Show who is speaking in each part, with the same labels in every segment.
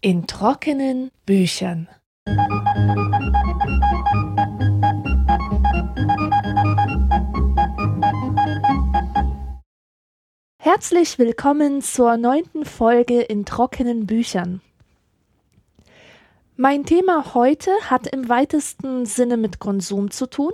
Speaker 1: In trockenen Büchern. Herzlich willkommen zur neunten Folge in trockenen Büchern. Mein Thema heute hat im weitesten Sinne mit Konsum zu tun.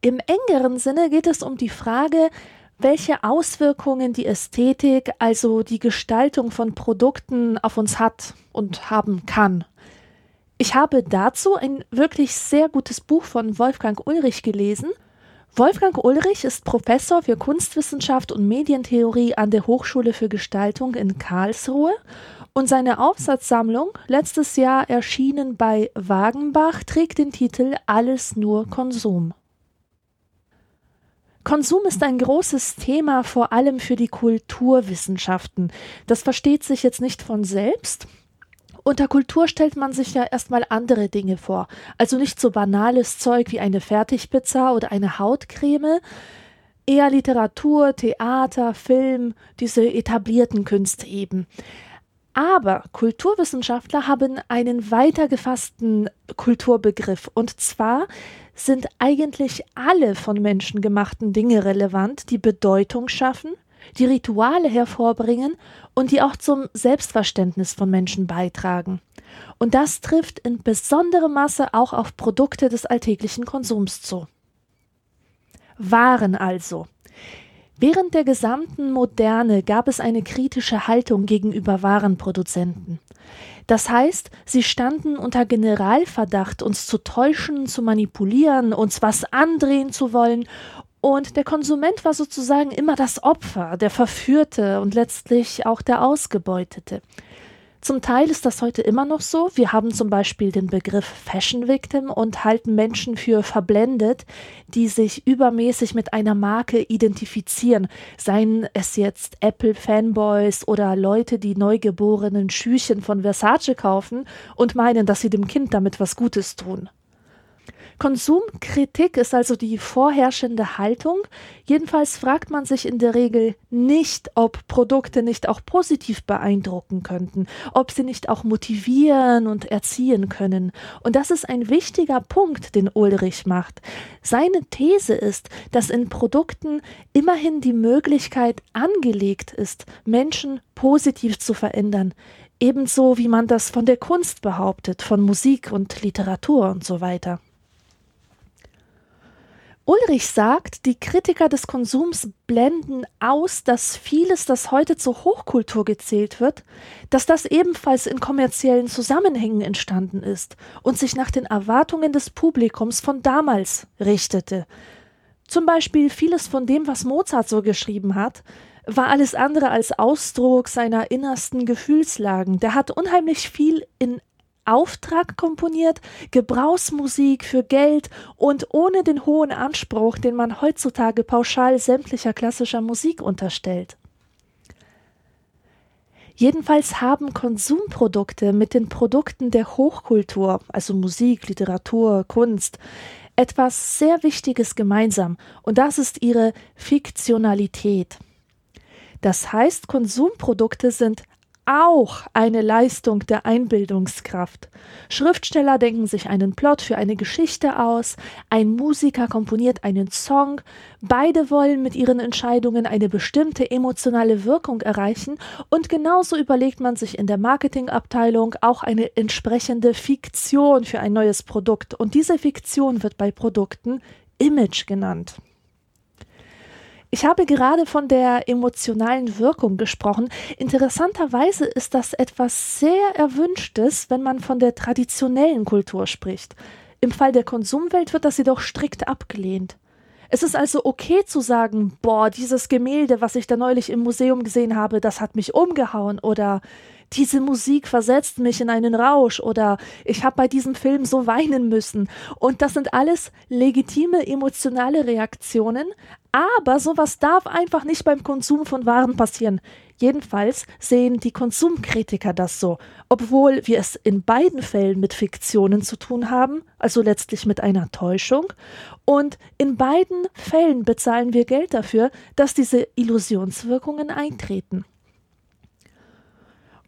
Speaker 1: Im engeren Sinne geht es um die Frage, welche Auswirkungen die Ästhetik, also die Gestaltung von Produkten auf uns hat und haben kann. Ich habe dazu ein wirklich sehr gutes Buch von Wolfgang Ulrich gelesen – Wolfgang Ulrich ist Professor für Kunstwissenschaft und Medientheorie an der Hochschule für Gestaltung in Karlsruhe und seine Aufsatzsammlung, letztes Jahr erschienen bei Wagenbach, trägt den Titel Alles nur Konsum. Konsum ist ein großes Thema, vor allem für die Kulturwissenschaften. Das versteht sich jetzt nicht von selbst. Unter Kultur stellt man sich ja erstmal andere Dinge vor. Also nicht so banales Zeug wie eine Fertigpizza oder eine Hautcreme, eher Literatur, Theater, Film, diese etablierten Künste eben. Aber Kulturwissenschaftler haben einen weiter gefassten Kulturbegriff. Und zwar sind eigentlich alle von Menschen gemachten Dinge relevant, die Bedeutung schaffen, die Rituale hervorbringen und die auch zum Selbstverständnis von Menschen beitragen. Und das trifft in besonderem Maße auch auf Produkte des alltäglichen Konsums zu. Waren also. Während der gesamten Moderne gab es eine kritische Haltung gegenüber Warenproduzenten. Das heißt, sie standen unter Generalverdacht, uns zu täuschen, zu manipulieren, uns was andrehen zu wollen und der Konsument war sozusagen immer das Opfer, der Verführte und letztlich auch der Ausgebeutete. Zum Teil ist das heute immer noch so. Wir haben zum Beispiel den Begriff Fashion Victim und halten Menschen für verblendet, die sich übermäßig mit einer Marke identifizieren. Seien es jetzt Apple-Fanboys oder Leute, die neugeborenen Schüchen von Versace kaufen und meinen, dass sie dem Kind damit was Gutes tun. Konsumkritik ist also die vorherrschende Haltung. Jedenfalls fragt man sich in der Regel nicht, ob Produkte nicht auch positiv beeindrucken könnten, ob sie nicht auch motivieren und erziehen können. Und das ist ein wichtiger Punkt, den Ulrich macht. Seine These ist, dass in Produkten immerhin die Möglichkeit angelegt ist, Menschen positiv zu verändern, ebenso wie man das von der Kunst behauptet, von Musik und Literatur und so weiter. Ulrich sagt, die Kritiker des Konsums blenden aus, dass vieles, das heute zur Hochkultur gezählt wird, dass das ebenfalls in kommerziellen Zusammenhängen entstanden ist und sich nach den Erwartungen des Publikums von damals richtete. Zum Beispiel vieles von dem, was Mozart so geschrieben hat, war alles andere als Ausdruck seiner innersten Gefühlslagen. Der hat unheimlich viel in Auftrag komponiert, Gebrauchsmusik für Geld und ohne den hohen Anspruch, den man heutzutage pauschal sämtlicher klassischer Musik unterstellt. Jedenfalls haben Konsumprodukte mit den Produkten der Hochkultur, also Musik, Literatur, Kunst, etwas sehr Wichtiges gemeinsam, und das ist ihre Fiktionalität. Das heißt, Konsumprodukte sind auch eine Leistung der Einbildungskraft. Schriftsteller denken sich einen Plot für eine Geschichte aus, ein Musiker komponiert einen Song, beide wollen mit ihren Entscheidungen eine bestimmte emotionale Wirkung erreichen und genauso überlegt man sich in der Marketingabteilung auch eine entsprechende Fiktion für ein neues Produkt und diese Fiktion wird bei Produkten Image genannt. Ich habe gerade von der emotionalen Wirkung gesprochen. Interessanterweise ist das etwas sehr Erwünschtes, wenn man von der traditionellen Kultur spricht. Im Fall der Konsumwelt wird das jedoch strikt abgelehnt. Es ist also okay zu sagen, boah, dieses Gemälde, was ich da neulich im Museum gesehen habe, das hat mich umgehauen oder diese Musik versetzt mich in einen Rausch oder ich habe bei diesem Film so weinen müssen. Und das sind alles legitime emotionale Reaktionen, aber sowas darf einfach nicht beim Konsum von Waren passieren. Jedenfalls sehen die Konsumkritiker das so, obwohl wir es in beiden Fällen mit Fiktionen zu tun haben, also letztlich mit einer Täuschung, und in beiden Fällen bezahlen wir Geld dafür, dass diese Illusionswirkungen eintreten.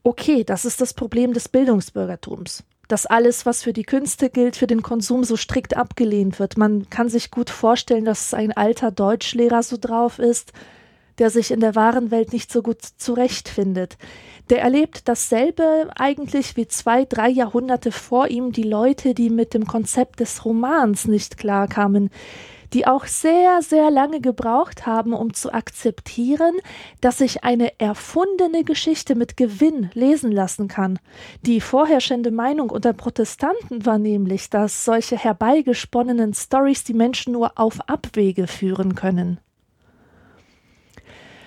Speaker 1: Okay, das ist das Problem des Bildungsbürgertums dass alles, was für die Künste gilt, für den Konsum so strikt abgelehnt wird. Man kann sich gut vorstellen, dass ein alter Deutschlehrer so drauf ist, der sich in der wahren Welt nicht so gut zurechtfindet. Der erlebt dasselbe eigentlich wie zwei, drei Jahrhunderte vor ihm die Leute, die mit dem Konzept des Romans nicht klarkamen, die auch sehr, sehr lange gebraucht haben, um zu akzeptieren, dass sich eine erfundene Geschichte mit Gewinn lesen lassen kann. Die vorherrschende Meinung unter Protestanten war nämlich, dass solche herbeigesponnenen Stories die Menschen nur auf Abwege führen können.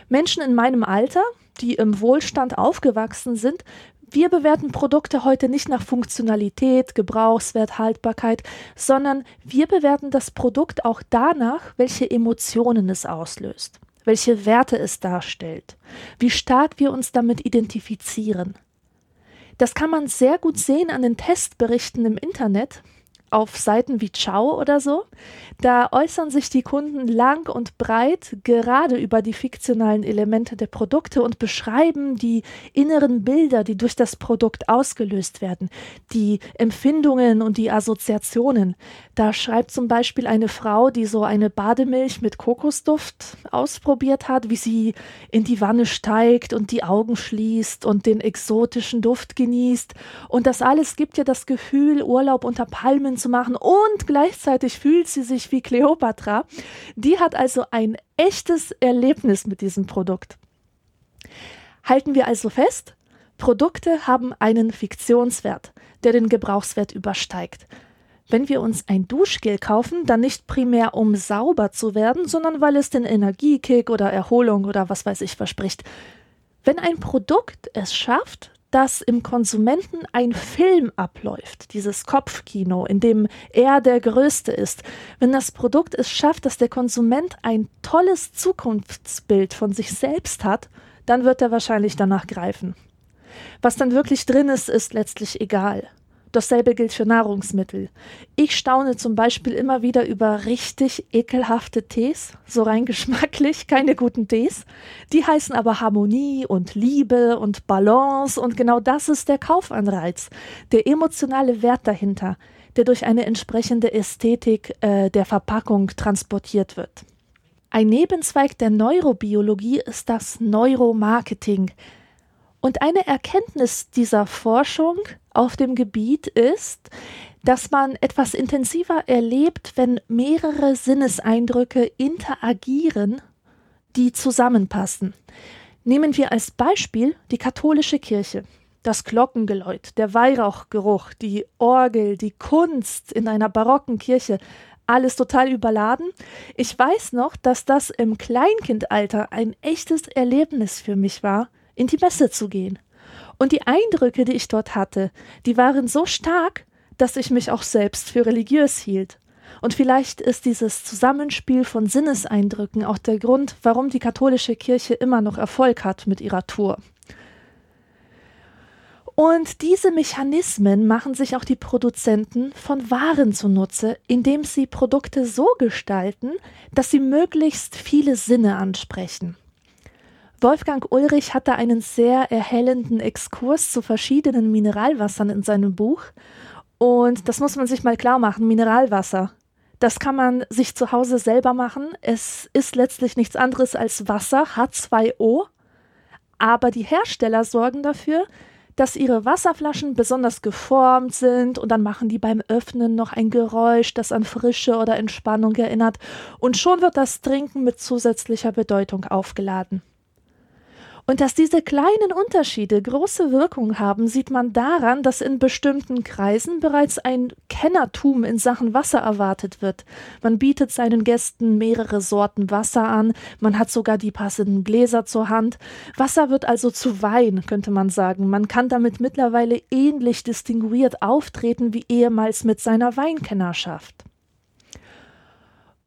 Speaker 1: Menschen in meinem Alter, die im Wohlstand aufgewachsen sind, wir bewerten Produkte heute nicht nach Funktionalität, Gebrauchswert, Haltbarkeit, sondern wir bewerten das Produkt auch danach, welche Emotionen es auslöst, welche Werte es darstellt, wie stark wir uns damit identifizieren. Das kann man sehr gut sehen an den Testberichten im Internet, auf Seiten wie Ciao oder so. Da äußern sich die Kunden lang und breit gerade über die fiktionalen Elemente der Produkte und beschreiben die inneren Bilder, die durch das Produkt ausgelöst werden, die Empfindungen und die Assoziationen. Da schreibt zum Beispiel eine Frau, die so eine Bademilch mit Kokosduft ausprobiert hat, wie sie in die Wanne steigt und die Augen schließt und den exotischen Duft genießt. Und das alles gibt ihr das Gefühl, Urlaub unter Palmen zu machen und gleichzeitig fühlt sie sich wie Kleopatra. Die hat also ein echtes Erlebnis mit diesem Produkt. Halten wir also fest, Produkte haben einen Fiktionswert, der den Gebrauchswert übersteigt. Wenn wir uns ein Duschgel kaufen, dann nicht primär um sauber zu werden, sondern weil es den Energiekick oder Erholung oder was weiß ich verspricht. Wenn ein Produkt es schafft, dass im Konsumenten ein Film abläuft, dieses Kopfkino, in dem er der Größte ist. Wenn das Produkt es schafft, dass der Konsument ein tolles Zukunftsbild von sich selbst hat, dann wird er wahrscheinlich danach greifen. Was dann wirklich drin ist, ist letztlich egal. Dasselbe gilt für Nahrungsmittel. Ich staune zum Beispiel immer wieder über richtig ekelhafte Tees, so rein geschmacklich, keine guten Tees. Die heißen aber Harmonie und Liebe und Balance und genau das ist der Kaufanreiz, der emotionale Wert dahinter, der durch eine entsprechende Ästhetik äh, der Verpackung transportiert wird. Ein Nebenzweig der Neurobiologie ist das Neuromarketing. Und eine Erkenntnis dieser Forschung auf dem Gebiet ist, dass man etwas intensiver erlebt, wenn mehrere Sinneseindrücke interagieren, die zusammenpassen. Nehmen wir als Beispiel die katholische Kirche. Das Glockengeläut, der Weihrauchgeruch, die Orgel, die Kunst in einer barocken Kirche, alles total überladen. Ich weiß noch, dass das im Kleinkindalter ein echtes Erlebnis für mich war, in die Messe zu gehen. Und die Eindrücke, die ich dort hatte, die waren so stark, dass ich mich auch selbst für religiös hielt. Und vielleicht ist dieses Zusammenspiel von Sinneseindrücken auch der Grund, warum die katholische Kirche immer noch Erfolg hat mit ihrer Tour. Und diese Mechanismen machen sich auch die Produzenten von Waren zunutze, indem sie Produkte so gestalten, dass sie möglichst viele Sinne ansprechen. Wolfgang Ulrich hatte einen sehr erhellenden Exkurs zu verschiedenen Mineralwassern in seinem Buch. Und das muss man sich mal klar machen. Mineralwasser. Das kann man sich zu Hause selber machen. Es ist letztlich nichts anderes als Wasser, H2O. Aber die Hersteller sorgen dafür, dass ihre Wasserflaschen besonders geformt sind und dann machen die beim Öffnen noch ein Geräusch, das an Frische oder Entspannung erinnert. Und schon wird das Trinken mit zusätzlicher Bedeutung aufgeladen. Und dass diese kleinen Unterschiede große Wirkung haben, sieht man daran, dass in bestimmten Kreisen bereits ein Kennertum in Sachen Wasser erwartet wird. Man bietet seinen Gästen mehrere Sorten Wasser an, man hat sogar die passenden Gläser zur Hand. Wasser wird also zu Wein, könnte man sagen. Man kann damit mittlerweile ähnlich distinguiert auftreten wie ehemals mit seiner Weinkennerschaft.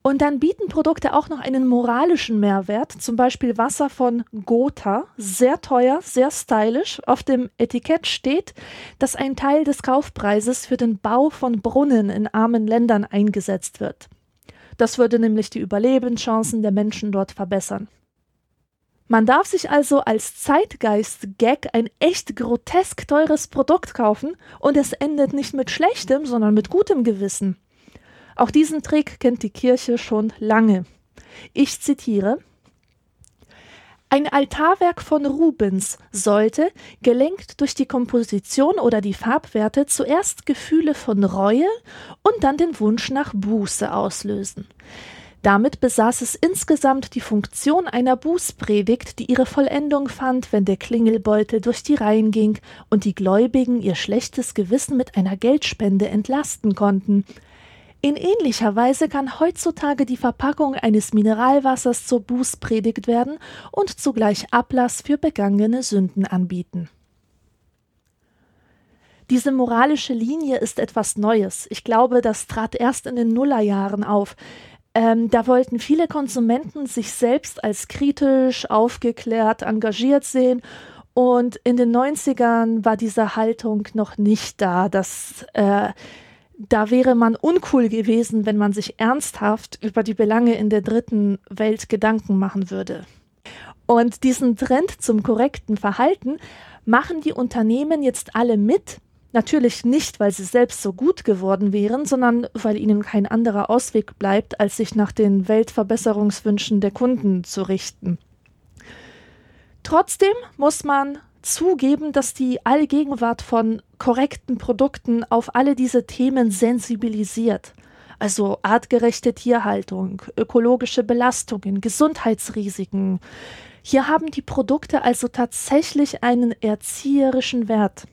Speaker 1: Und dann bieten Produkte auch noch einen moralischen Mehrwert, zum Beispiel Wasser von Gotha, sehr teuer, sehr stylisch. Auf dem Etikett steht, dass ein Teil des Kaufpreises für den Bau von Brunnen in armen Ländern eingesetzt wird. Das würde nämlich die Überlebenschancen der Menschen dort verbessern. Man darf sich also als Zeitgeist-Gag ein echt grotesk teures Produkt kaufen und es endet nicht mit schlechtem, sondern mit gutem Gewissen. Auch diesen Trick kennt die Kirche schon lange. Ich zitiere ein Altarwerk von Rubens sollte, gelenkt durch die Komposition oder die Farbwerte, zuerst Gefühle von Reue und dann den Wunsch nach Buße auslösen. Damit besaß es insgesamt die Funktion einer Bußpredigt, die ihre Vollendung fand, wenn der Klingelbeutel durch die Reihen ging und die Gläubigen ihr schlechtes Gewissen mit einer Geldspende entlasten konnten. In ähnlicher Weise kann heutzutage die Verpackung eines Mineralwassers zur Bußpredigt werden und zugleich Ablass für begangene Sünden anbieten. Diese moralische Linie ist etwas Neues. Ich glaube, das trat erst in den Nullerjahren auf. Ähm, da wollten viele Konsumenten sich selbst als kritisch, aufgeklärt, engagiert sehen. Und in den 90ern war diese Haltung noch nicht da, dass äh, da wäre man uncool gewesen, wenn man sich ernsthaft über die Belange in der dritten Welt Gedanken machen würde. Und diesen Trend zum korrekten Verhalten machen die Unternehmen jetzt alle mit. Natürlich nicht, weil sie selbst so gut geworden wären, sondern weil ihnen kein anderer Ausweg bleibt, als sich nach den Weltverbesserungswünschen der Kunden zu richten. Trotzdem muss man zugeben, dass die Allgegenwart von korrekten Produkten auf alle diese Themen sensibilisiert. Also artgerechte Tierhaltung, ökologische Belastungen, Gesundheitsrisiken. Hier haben die Produkte also tatsächlich einen erzieherischen Wert.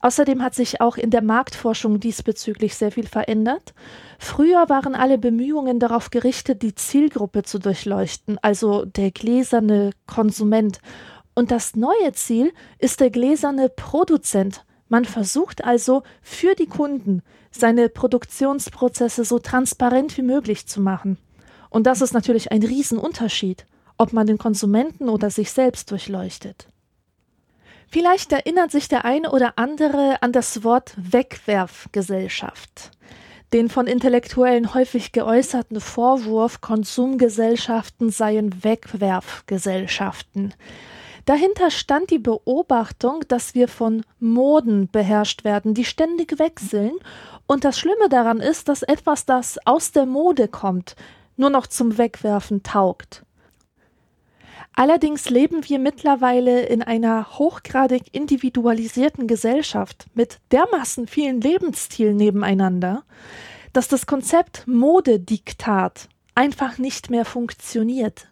Speaker 1: Außerdem hat sich auch in der Marktforschung diesbezüglich sehr viel verändert. Früher waren alle Bemühungen darauf gerichtet, die Zielgruppe zu durchleuchten, also der gläserne Konsument und das neue Ziel ist der gläserne Produzent. Man versucht also für die Kunden seine Produktionsprozesse so transparent wie möglich zu machen. Und das ist natürlich ein Riesenunterschied, ob man den Konsumenten oder sich selbst durchleuchtet. Vielleicht erinnert sich der eine oder andere an das Wort Wegwerfgesellschaft. Den von Intellektuellen häufig geäußerten Vorwurf, Konsumgesellschaften seien Wegwerfgesellschaften. Dahinter stand die Beobachtung, dass wir von Moden beherrscht werden, die ständig wechseln. Und das Schlimme daran ist, dass etwas, das aus der Mode kommt, nur noch zum Wegwerfen taugt. Allerdings leben wir mittlerweile in einer hochgradig individualisierten Gesellschaft mit dermaßen vielen Lebensstilen nebeneinander, dass das Konzept Modediktat einfach nicht mehr funktioniert.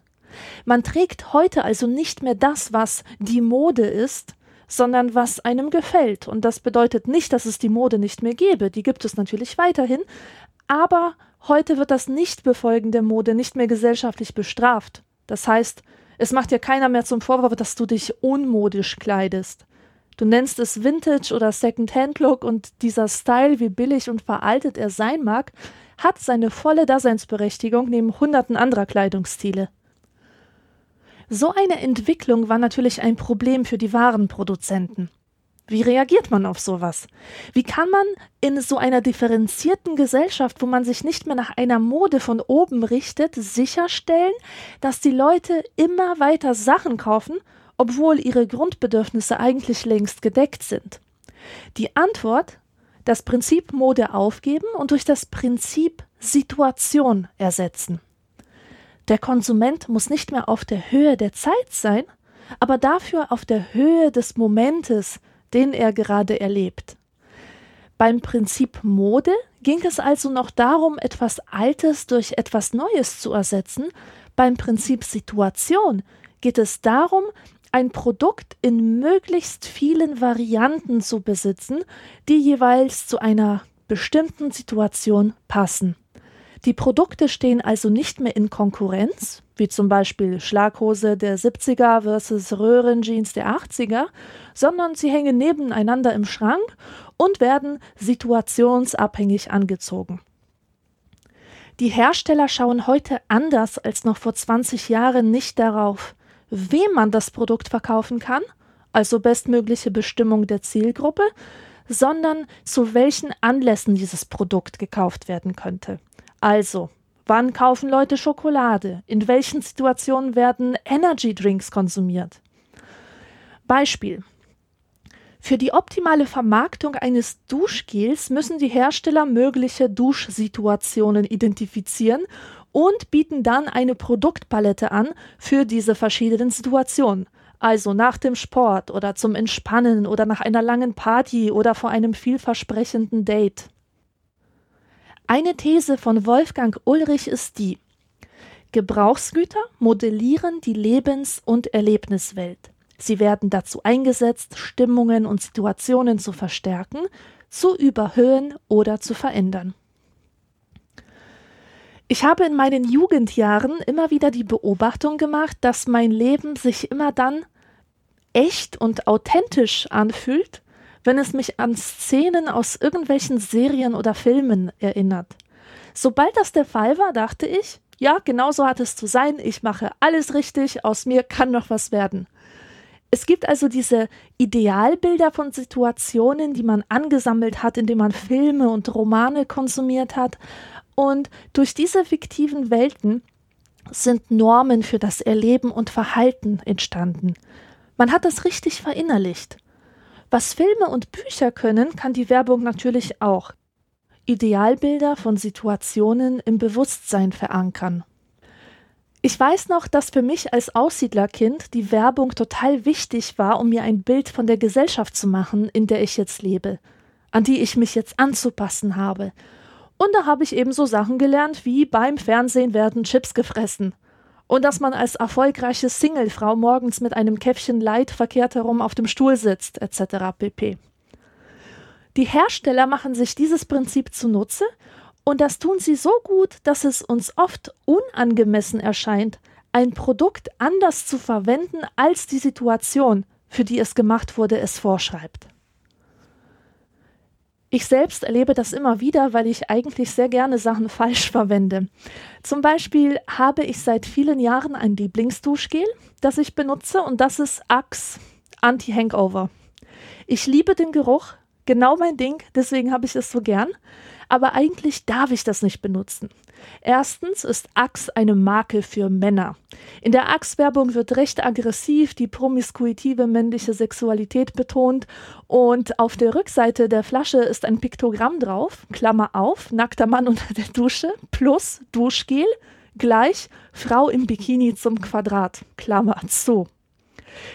Speaker 1: Man trägt heute also nicht mehr das, was die Mode ist, sondern was einem gefällt. Und das bedeutet nicht, dass es die Mode nicht mehr gäbe. Die gibt es natürlich weiterhin. Aber heute wird das Nichtbefolgen der Mode nicht mehr gesellschaftlich bestraft. Das heißt, es macht ja keiner mehr zum Vorwurf, dass du dich unmodisch kleidest. Du nennst es Vintage oder Second-Hand-Look und dieser Style, wie billig und veraltet er sein mag, hat seine volle Daseinsberechtigung neben hunderten anderer Kleidungsstile. So eine Entwicklung war natürlich ein Problem für die Warenproduzenten. Wie reagiert man auf sowas? Wie kann man in so einer differenzierten Gesellschaft, wo man sich nicht mehr nach einer Mode von oben richtet, sicherstellen, dass die Leute immer weiter Sachen kaufen, obwohl ihre Grundbedürfnisse eigentlich längst gedeckt sind? Die Antwort das Prinzip Mode aufgeben und durch das Prinzip Situation ersetzen. Der Konsument muss nicht mehr auf der Höhe der Zeit sein, aber dafür auf der Höhe des Momentes, den er gerade erlebt. Beim Prinzip Mode ging es also noch darum, etwas Altes durch etwas Neues zu ersetzen. Beim Prinzip Situation geht es darum, ein Produkt in möglichst vielen Varianten zu besitzen, die jeweils zu einer bestimmten Situation passen. Die Produkte stehen also nicht mehr in Konkurrenz, wie zum Beispiel Schlaghose der 70er versus Röhrenjeans der 80er, sondern sie hängen nebeneinander im Schrank und werden situationsabhängig angezogen. Die Hersteller schauen heute anders als noch vor 20 Jahren nicht darauf, wem man das Produkt verkaufen kann, also bestmögliche Bestimmung der Zielgruppe, sondern zu welchen Anlässen dieses Produkt gekauft werden könnte. Also, wann kaufen Leute Schokolade? In welchen Situationen werden Energy Drinks konsumiert? Beispiel. Für die optimale Vermarktung eines Duschgels müssen die Hersteller mögliche Duschsituationen identifizieren und bieten dann eine Produktpalette an für diese verschiedenen Situationen. Also nach dem Sport oder zum Entspannen oder nach einer langen Party oder vor einem vielversprechenden Date. Eine These von Wolfgang Ulrich ist die, Gebrauchsgüter modellieren die Lebens- und Erlebniswelt. Sie werden dazu eingesetzt, Stimmungen und Situationen zu verstärken, zu überhöhen oder zu verändern. Ich habe in meinen Jugendjahren immer wieder die Beobachtung gemacht, dass mein Leben sich immer dann echt und authentisch anfühlt, wenn es mich an Szenen aus irgendwelchen Serien oder Filmen erinnert. Sobald das der Fall war, dachte ich, ja, genau so hat es zu sein, ich mache alles richtig, aus mir kann noch was werden. Es gibt also diese Idealbilder von Situationen, die man angesammelt hat, indem man Filme und Romane konsumiert hat. Und durch diese fiktiven Welten sind Normen für das Erleben und Verhalten entstanden. Man hat das richtig verinnerlicht. Was Filme und Bücher können, kann die Werbung natürlich auch. Idealbilder von Situationen im Bewusstsein verankern. Ich weiß noch, dass für mich als Aussiedlerkind die Werbung total wichtig war, um mir ein Bild von der Gesellschaft zu machen, in der ich jetzt lebe, an die ich mich jetzt anzupassen habe. Und da habe ich eben so Sachen gelernt wie beim Fernsehen werden Chips gefressen und dass man als erfolgreiche Singlefrau morgens mit einem Käffchen Leid verkehrt herum auf dem Stuhl sitzt, etc. pp. Die Hersteller machen sich dieses Prinzip zunutze und das tun sie so gut, dass es uns oft unangemessen erscheint, ein Produkt anders zu verwenden, als die Situation, für die es gemacht wurde, es vorschreibt. Ich selbst erlebe das immer wieder, weil ich eigentlich sehr gerne Sachen falsch verwende. Zum Beispiel habe ich seit vielen Jahren ein Lieblingsduschgel, das ich benutze und das ist Axe Anti-Hangover. Ich liebe den Geruch, genau mein Ding, deswegen habe ich es so gern aber eigentlich darf ich das nicht benutzen. Erstens ist Axe eine Marke für Männer. In der Axe-Werbung wird recht aggressiv die promiskuitive männliche Sexualität betont und auf der Rückseite der Flasche ist ein Piktogramm drauf, Klammer auf, nackter Mann unter der Dusche, plus Duschgel, gleich Frau im Bikini zum Quadrat, Klammer zu.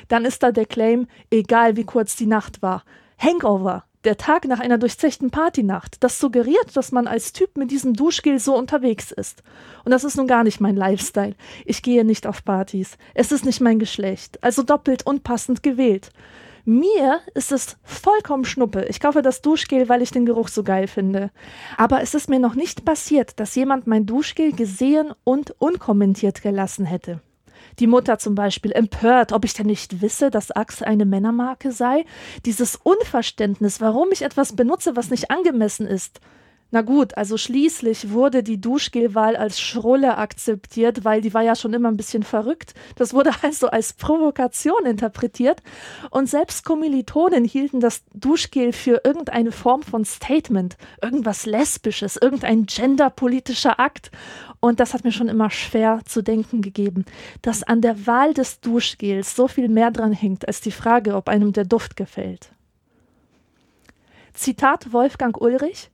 Speaker 1: Dann ist da der Claim, egal wie kurz die Nacht war. Hangover, der Tag nach einer durchzechten Partynacht, das suggeriert, dass man als Typ mit diesem Duschgel so unterwegs ist. Und das ist nun gar nicht mein Lifestyle. Ich gehe nicht auf Partys. Es ist nicht mein Geschlecht. Also doppelt unpassend gewählt. Mir ist es vollkommen schnuppe. Ich kaufe das Duschgel, weil ich den Geruch so geil finde. Aber es ist mir noch nicht passiert, dass jemand mein Duschgel gesehen und unkommentiert gelassen hätte. Die Mutter zum Beispiel empört, ob ich denn nicht wisse, dass Axe eine Männermarke sei. Dieses Unverständnis, warum ich etwas benutze, was nicht angemessen ist. Na gut, also schließlich wurde die Duschgelwahl als Schrulle akzeptiert, weil die war ja schon immer ein bisschen verrückt. Das wurde also als Provokation interpretiert. Und selbst Kommilitonen hielten das Duschgel für irgendeine Form von Statement, irgendwas Lesbisches, irgendein genderpolitischer Akt. Und das hat mir schon immer schwer zu denken gegeben, dass an der Wahl des Duschgels so viel mehr dran hängt als die Frage, ob einem der Duft gefällt. Zitat Wolfgang Ulrich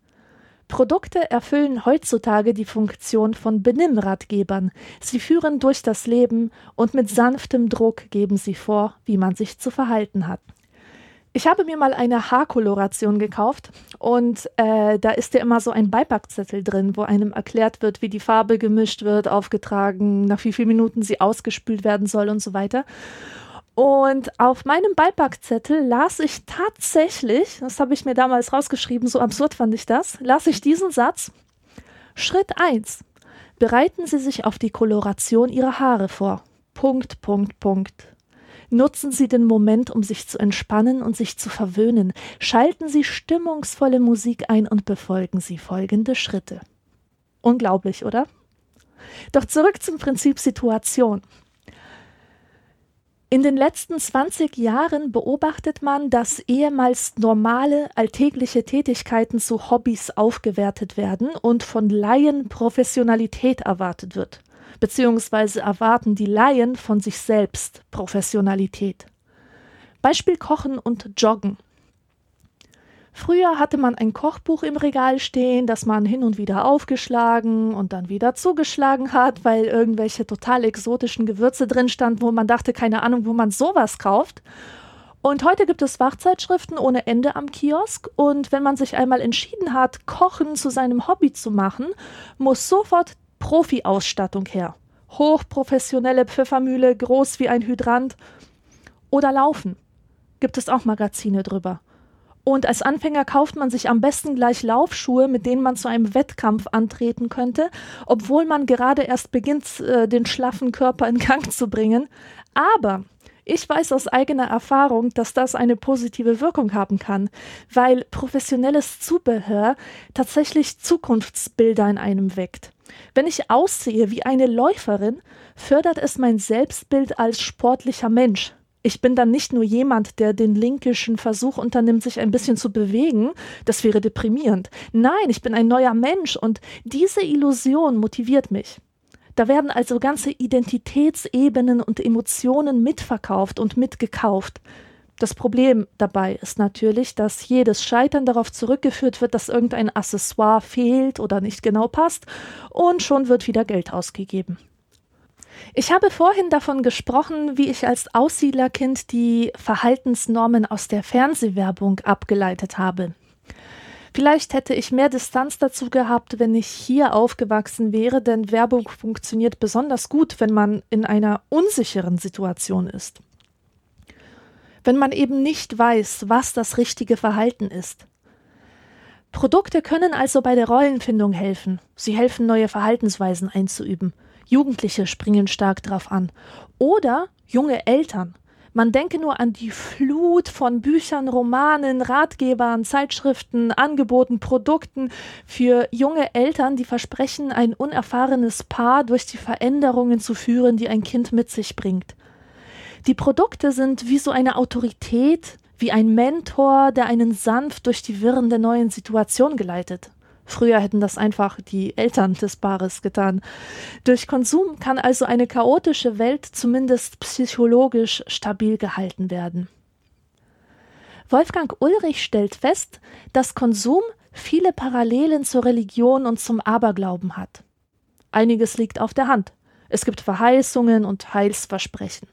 Speaker 1: Produkte erfüllen heutzutage die Funktion von Benimmratgebern. Sie führen durch das Leben und mit sanftem Druck geben sie vor, wie man sich zu verhalten hat. Ich habe mir mal eine Haarkoloration gekauft und äh, da ist ja immer so ein Beipackzettel drin, wo einem erklärt wird, wie die Farbe gemischt wird, aufgetragen, nach wie vielen Minuten sie ausgespült werden soll und so weiter. Und auf meinem Beipackzettel las ich tatsächlich, das habe ich mir damals rausgeschrieben, so absurd fand ich das, las ich diesen Satz. Schritt 1. Bereiten Sie sich auf die Koloration Ihrer Haare vor. Punkt, Punkt, Punkt. Nutzen Sie den Moment, um sich zu entspannen und sich zu verwöhnen. Schalten Sie stimmungsvolle Musik ein und befolgen Sie folgende Schritte. Unglaublich, oder? Doch zurück zum Prinzip Situation. In den letzten 20 Jahren beobachtet man, dass ehemals normale alltägliche Tätigkeiten zu Hobbys aufgewertet werden und von Laien Professionalität erwartet wird beziehungsweise erwarten die Laien von sich selbst Professionalität. Beispiel Kochen und Joggen. Früher hatte man ein Kochbuch im Regal stehen, das man hin und wieder aufgeschlagen und dann wieder zugeschlagen hat, weil irgendwelche total exotischen Gewürze drin standen, wo man dachte, keine Ahnung, wo man sowas kauft. Und heute gibt es Fachzeitschriften ohne Ende am Kiosk. Und wenn man sich einmal entschieden hat, Kochen zu seinem Hobby zu machen, muss sofort Profi-Ausstattung her. Hochprofessionelle Pfeffermühle, groß wie ein Hydrant. Oder Laufen. Gibt es auch Magazine drüber. Und als Anfänger kauft man sich am besten gleich Laufschuhe, mit denen man zu einem Wettkampf antreten könnte, obwohl man gerade erst beginnt, äh, den schlaffen Körper in Gang zu bringen. Aber ich weiß aus eigener Erfahrung, dass das eine positive Wirkung haben kann, weil professionelles Zubehör tatsächlich Zukunftsbilder in einem weckt. Wenn ich aussehe wie eine Läuferin, fördert es mein Selbstbild als sportlicher Mensch. Ich bin dann nicht nur jemand, der den linkischen Versuch unternimmt, sich ein bisschen zu bewegen, das wäre deprimierend. Nein, ich bin ein neuer Mensch und diese Illusion motiviert mich. Da werden also ganze Identitätsebenen und Emotionen mitverkauft und mitgekauft. Das Problem dabei ist natürlich, dass jedes Scheitern darauf zurückgeführt wird, dass irgendein Accessoire fehlt oder nicht genau passt, und schon wird wieder Geld ausgegeben. Ich habe vorhin davon gesprochen, wie ich als Aussiedlerkind die Verhaltensnormen aus der Fernsehwerbung abgeleitet habe. Vielleicht hätte ich mehr Distanz dazu gehabt, wenn ich hier aufgewachsen wäre, denn Werbung funktioniert besonders gut, wenn man in einer unsicheren Situation ist wenn man eben nicht weiß, was das richtige Verhalten ist. Produkte können also bei der Rollenfindung helfen. Sie helfen, neue Verhaltensweisen einzuüben. Jugendliche springen stark drauf an. Oder junge Eltern. Man denke nur an die Flut von Büchern, Romanen, Ratgebern, Zeitschriften, Angeboten, Produkten für junge Eltern, die versprechen, ein unerfahrenes Paar durch die Veränderungen zu führen, die ein Kind mit sich bringt. Die Produkte sind wie so eine Autorität, wie ein Mentor, der einen sanft durch die Wirren der neuen Situation geleitet. Früher hätten das einfach die Eltern des Paares getan. Durch Konsum kann also eine chaotische Welt zumindest psychologisch stabil gehalten werden. Wolfgang Ulrich stellt fest, dass Konsum viele Parallelen zur Religion und zum Aberglauben hat. Einiges liegt auf der Hand. Es gibt Verheißungen und Heilsversprechen.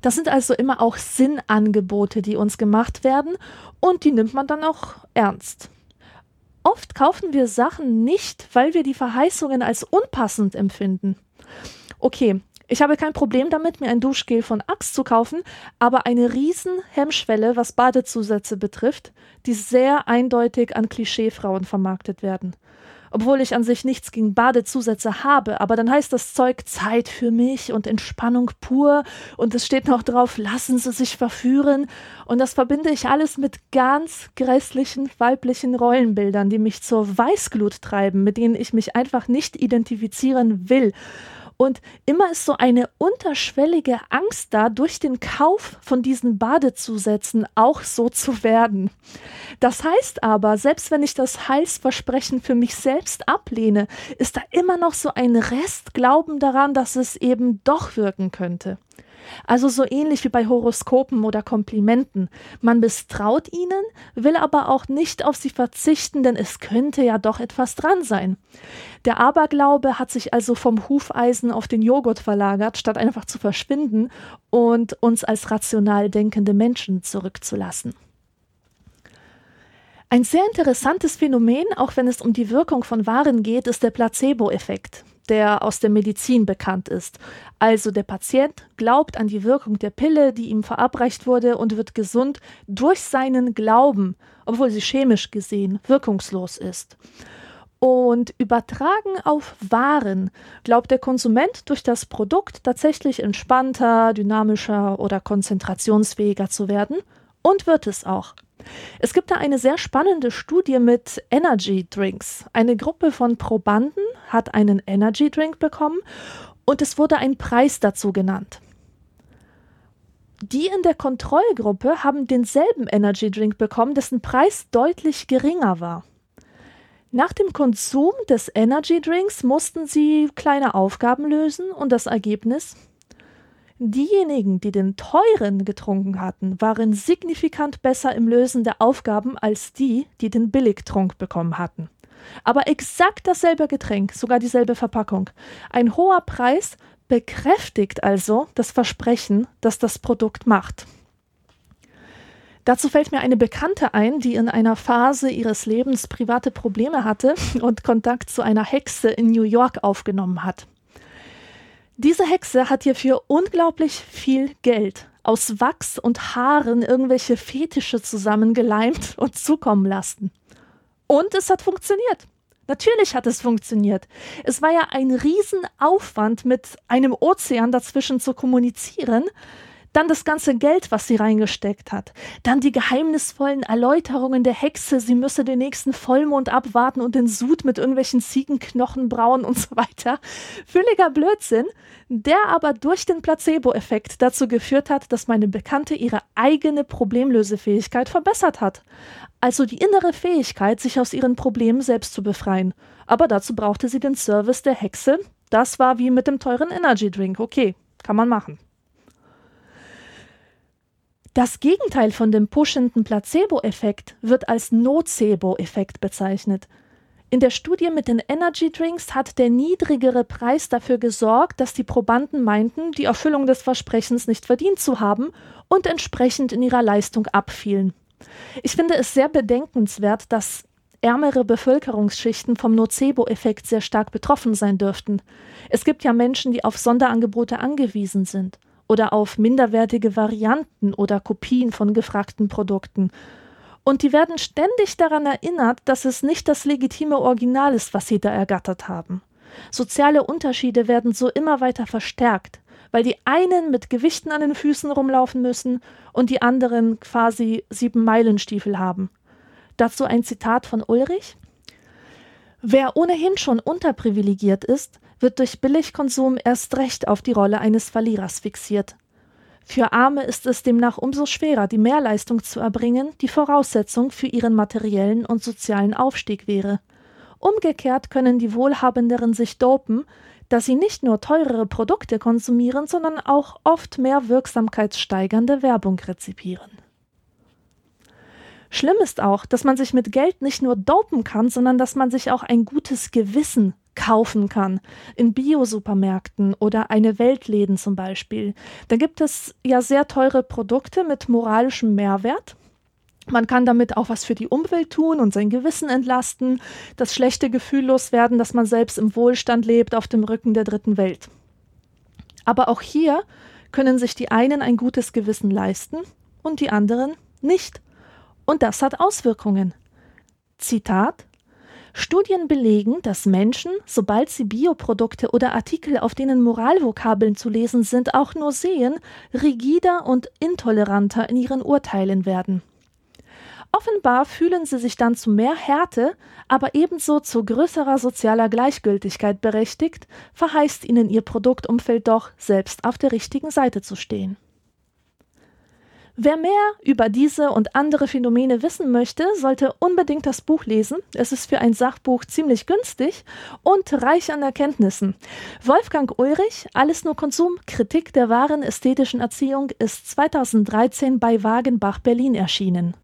Speaker 1: Das sind also immer auch Sinnangebote, die uns gemacht werden und die nimmt man dann auch ernst. Oft kaufen wir Sachen nicht, weil wir die Verheißungen als unpassend empfinden. Okay, ich habe kein Problem damit, mir ein Duschgel von Axe zu kaufen, aber eine riesen Hemmschwelle, was Badezusätze betrifft, die sehr eindeutig an Klischeefrauen vermarktet werden obwohl ich an sich nichts gegen Badezusätze habe, aber dann heißt das Zeug Zeit für mich und Entspannung pur und es steht noch drauf, lassen Sie sich verführen und das verbinde ich alles mit ganz grässlichen weiblichen Rollenbildern, die mich zur Weißglut treiben, mit denen ich mich einfach nicht identifizieren will. Und immer ist so eine unterschwellige Angst da, durch den Kauf von diesen Badezusätzen auch so zu werden. Das heißt aber, selbst wenn ich das Heilsversprechen für mich selbst ablehne, ist da immer noch so ein Restglauben daran, dass es eben doch wirken könnte. Also so ähnlich wie bei Horoskopen oder Komplimenten. Man misstraut ihnen, will aber auch nicht auf sie verzichten, denn es könnte ja doch etwas dran sein. Der Aberglaube hat sich also vom Hufeisen auf den Joghurt verlagert, statt einfach zu verschwinden und uns als rational denkende Menschen zurückzulassen. Ein sehr interessantes Phänomen, auch wenn es um die Wirkung von Waren geht, ist der Placebo-Effekt. Der aus der Medizin bekannt ist. Also der Patient glaubt an die Wirkung der Pille, die ihm verabreicht wurde und wird gesund durch seinen Glauben, obwohl sie chemisch gesehen wirkungslos ist. Und übertragen auf Waren glaubt der Konsument durch das Produkt tatsächlich entspannter, dynamischer oder konzentrationsfähiger zu werden und wird es auch. Es gibt da eine sehr spannende Studie mit Energy Drinks. Eine Gruppe von Probanden hat einen Energy Drink bekommen und es wurde ein Preis dazu genannt. Die in der Kontrollgruppe haben denselben Energy Drink bekommen, dessen Preis deutlich geringer war. Nach dem Konsum des Energy Drinks mussten sie kleine Aufgaben lösen und das Ergebnis? Diejenigen, die den teuren getrunken hatten, waren signifikant besser im Lösen der Aufgaben als die, die den Billigtrunk bekommen hatten. Aber exakt dasselbe Getränk, sogar dieselbe Verpackung. Ein hoher Preis bekräftigt also das Versprechen, das das Produkt macht. Dazu fällt mir eine Bekannte ein, die in einer Phase ihres Lebens private Probleme hatte und Kontakt zu einer Hexe in New York aufgenommen hat. Diese Hexe hat ihr für unglaublich viel Geld aus Wachs und Haaren irgendwelche Fetische zusammengeleimt und zukommen lassen. Und es hat funktioniert. Natürlich hat es funktioniert. Es war ja ein Riesenaufwand, mit einem Ozean dazwischen zu kommunizieren, dann das ganze Geld, was sie reingesteckt hat. Dann die geheimnisvollen Erläuterungen der Hexe, sie müsse den nächsten Vollmond abwarten und den Sud mit irgendwelchen Ziegenknochen brauen und so weiter. Völliger Blödsinn, der aber durch den Placebo-Effekt dazu geführt hat, dass meine Bekannte ihre eigene Problemlösefähigkeit verbessert hat. Also die innere Fähigkeit, sich aus ihren Problemen selbst zu befreien. Aber dazu brauchte sie den Service der Hexe. Das war wie mit dem teuren Energy Drink. Okay, kann man machen. Das Gegenteil von dem pushenden Placebo-Effekt wird als Nocebo-Effekt bezeichnet. In der Studie mit den Energy Drinks hat der niedrigere Preis dafür gesorgt, dass die Probanden meinten, die Erfüllung des Versprechens nicht verdient zu haben und entsprechend in ihrer Leistung abfielen. Ich finde es sehr bedenkenswert, dass ärmere Bevölkerungsschichten vom Nocebo-Effekt sehr stark betroffen sein dürften. Es gibt ja Menschen, die auf Sonderangebote angewiesen sind oder auf minderwertige Varianten oder Kopien von gefragten Produkten. Und die werden ständig daran erinnert, dass es nicht das legitime Original ist, was sie da ergattert haben. Soziale Unterschiede werden so immer weiter verstärkt, weil die einen mit Gewichten an den Füßen rumlaufen müssen und die anderen quasi sieben Meilenstiefel haben. Dazu ein Zitat von Ulrich. Wer ohnehin schon unterprivilegiert ist, wird durch Billigkonsum erst recht auf die Rolle eines Verlierers fixiert. Für Arme ist es demnach umso schwerer, die Mehrleistung zu erbringen, die Voraussetzung für ihren materiellen und sozialen Aufstieg wäre. Umgekehrt können die Wohlhabenderen sich dopen, da sie nicht nur teurere Produkte konsumieren, sondern auch oft mehr wirksamkeitssteigernde Werbung rezipieren. Schlimm ist auch, dass man sich mit Geld nicht nur dopen kann, sondern dass man sich auch ein gutes Gewissen kaufen kann. In Biosupermärkten oder eine Weltläden zum Beispiel. Da gibt es ja sehr teure Produkte mit moralischem Mehrwert. Man kann damit auch was für die Umwelt tun und sein Gewissen entlasten, das schlechte Gefühl loswerden, dass man selbst im Wohlstand lebt auf dem Rücken der dritten Welt. Aber auch hier können sich die einen ein gutes Gewissen leisten und die anderen nicht. Und das hat Auswirkungen. Zitat Studien belegen, dass Menschen, sobald sie Bioprodukte oder Artikel, auf denen Moralvokabeln zu lesen sind, auch nur sehen, rigider und intoleranter in ihren Urteilen werden. Offenbar fühlen sie sich dann zu mehr Härte, aber ebenso zu größerer sozialer Gleichgültigkeit berechtigt, verheißt ihnen ihr Produktumfeld doch, selbst auf der richtigen Seite zu stehen. Wer mehr über diese und andere Phänomene wissen möchte, sollte unbedingt das Buch lesen. Es ist für ein Sachbuch ziemlich günstig und reich an Erkenntnissen. Wolfgang Ulrich, Alles nur Konsum, Kritik der wahren ästhetischen Erziehung, ist 2013 bei Wagenbach Berlin erschienen.